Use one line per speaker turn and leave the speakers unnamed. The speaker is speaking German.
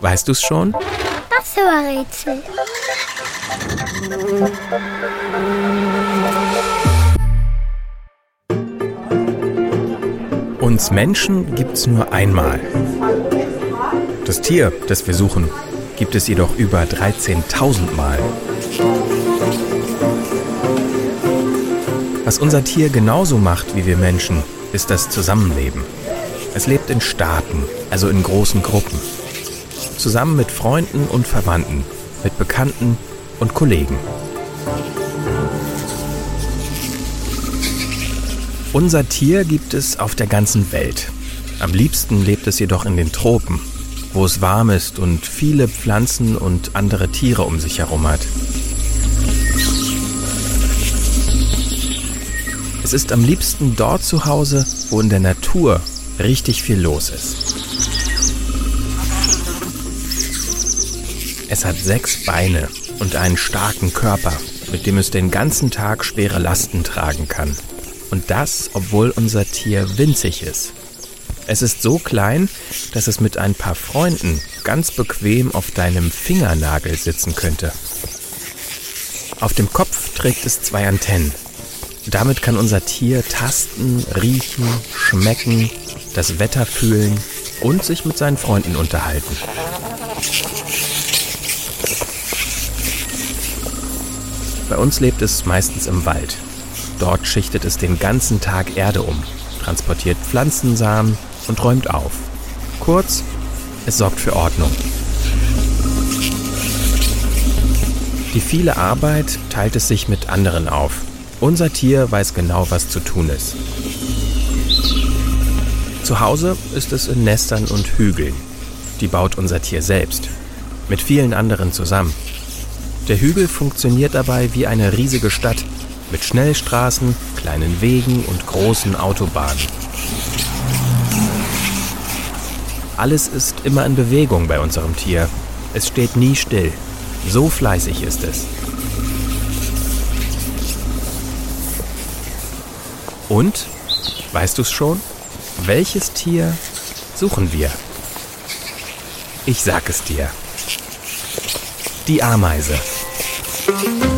Weißt du's schon?
Das war Rätsel.
Uns Menschen gibt's nur einmal. Das Tier, das wir suchen, gibt es jedoch über 13.000 Mal. Was unser Tier genauso macht wie wir Menschen, ist das Zusammenleben. Es lebt in Staaten, also in großen Gruppen. Zusammen mit Freunden und Verwandten, mit Bekannten und Kollegen. Unser Tier gibt es auf der ganzen Welt. Am liebsten lebt es jedoch in den Tropen, wo es warm ist und viele Pflanzen und andere Tiere um sich herum hat. Es ist am liebsten dort zu Hause, wo in der Natur richtig viel los ist. Es hat sechs Beine und einen starken Körper, mit dem es den ganzen Tag schwere Lasten tragen kann. Und das, obwohl unser Tier winzig ist. Es ist so klein, dass es mit ein paar Freunden ganz bequem auf deinem Fingernagel sitzen könnte. Auf dem Kopf trägt es zwei Antennen, damit kann unser Tier tasten, riechen, schmecken, das Wetter fühlen und sich mit seinen Freunden unterhalten. Bei uns lebt es meistens im Wald. Dort schichtet es den ganzen Tag Erde um, transportiert Pflanzensamen und räumt auf. Kurz, es sorgt für Ordnung. Die viele Arbeit teilt es sich mit anderen auf unser Tier weiß genau, was zu tun ist. Zu Hause ist es in Nestern und Hügeln. Die baut unser Tier selbst. Mit vielen anderen zusammen. Der Hügel funktioniert dabei wie eine riesige Stadt mit Schnellstraßen, kleinen Wegen und großen Autobahnen. Alles ist immer in Bewegung bei unserem Tier. Es steht nie still. So fleißig ist es. Und, weißt du es schon? Welches Tier suchen wir? Ich sag es dir. Die Ameise. Thank you.